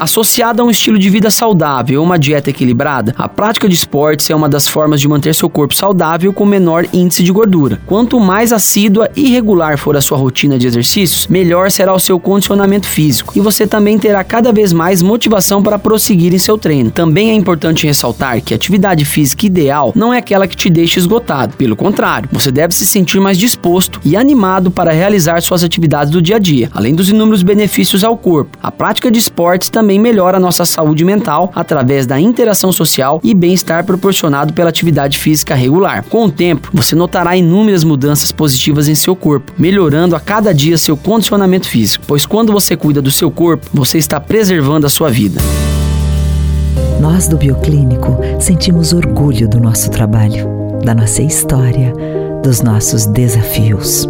Associada a um estilo de vida saudável ou uma dieta equilibrada, a prática de esportes é uma das formas de manter seu corpo saudável com menor índice de gordura. Quanto mais assídua e regular for a sua rotina de exercícios, melhor será o seu condicionamento físico e você também terá cada vez mais motivação para prosseguir em seu treino. Também é importante ressaltar que a atividade física ideal não é aquela que te deixa esgotado, pelo contrário, você deve se sentir mais disposto e animado para realizar suas atividades do dia a dia, além dos inúmeros benefícios ao corpo. A prática de esportes também também melhora a nossa saúde mental através da interação social e bem-estar proporcionado pela atividade física regular. Com o tempo, você notará inúmeras mudanças positivas em seu corpo, melhorando a cada dia seu condicionamento físico, pois quando você cuida do seu corpo, você está preservando a sua vida. Nós do Bioclínico sentimos orgulho do nosso trabalho, da nossa história dos nossos desafios.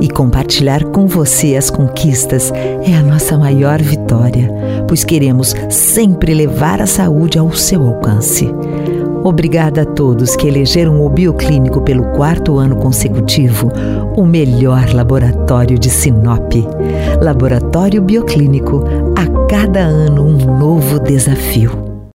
E compartilhar com você as conquistas é a nossa maior vitória, pois queremos sempre levar a saúde ao seu alcance. Obrigada a todos que elegeram o Bioclínico pelo quarto ano consecutivo o melhor laboratório de Sinop. Laboratório Bioclínico, a cada ano um novo desafio.